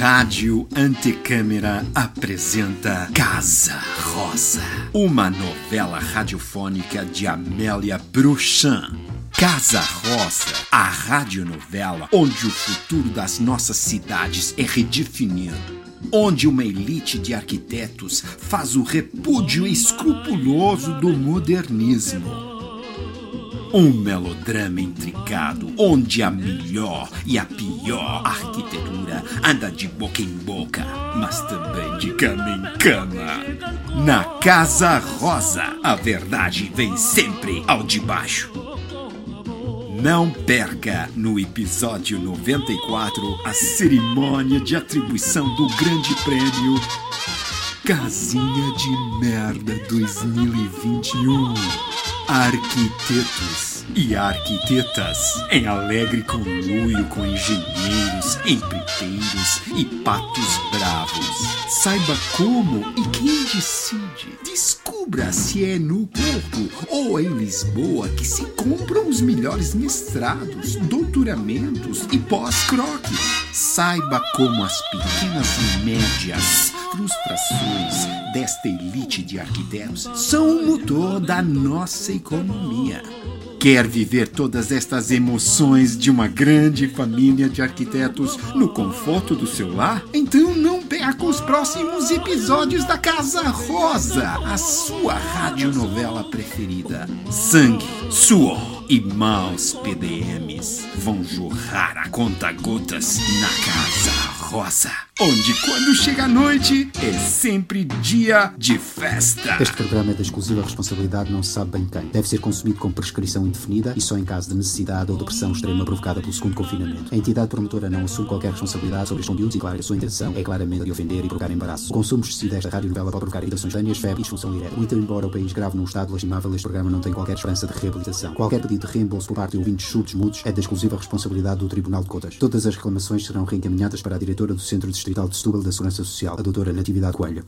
Rádio Antecâmara apresenta Casa Rosa, uma novela radiofônica de Amélia Bruchan. Casa Rosa, a radionovela onde o futuro das nossas cidades é redefinido. Onde uma elite de arquitetos faz o repúdio escrupuloso do modernismo. Um melodrama intricado, onde a melhor e a pior arquitetura anda de boca em boca, mas também de cama em cama. Na Casa Rosa, a verdade vem sempre ao de baixo. Não perca no episódio 94 a cerimônia de atribuição do Grande Prêmio Casinha de Merda 2021. Arquitetos e arquitetas em alegre conluio com engenheiros, empreiteiros e patos bravos. Saiba como e quem decide. Descubra se é no Porto ou em Lisboa que se compram os melhores mestrados, doutoramentos e pós-croque. Saiba como as pequenas e médias frustrações desta elite de arquitetos são o motor da nossa economia. Quer viver todas estas emoções de uma grande família de arquitetos no conforto do seu lar? Então não perca os próximos episódios da Casa Rosa, a sua radionovela preferida. Sangue, suor e maus PDMs vão jorrar a conta-gotas na Casa Onde quando chega a noite é sempre dia de festa. Este programa é da exclusiva responsabilidade não se sabe bem quem. Deve ser consumido com prescrição indefinida e só em caso de necessidade ou de pressão extrema provocada pelo segundo confinamento. A entidade promotora não assume qualquer responsabilidade sobre os conteúdos e, claro, a sua intenção é claramente de ofender e provocar embaraço. O consumo excessivo desta radionovela pode provocar irritações tâneas, febre e disfunção direta. Muito embora o país grave num estado lastimável, este programa não tem qualquer esperança de reabilitação. Qualquer pedido de reembolso por parte de ouvintes surdos mudos é da exclusiva responsabilidade do Tribunal de Contas. Todas as reclamações serão reencaminhadas para a diretora do Centro Distrital de Setúbal da Segurança Social, a doutora Natividade Coelho.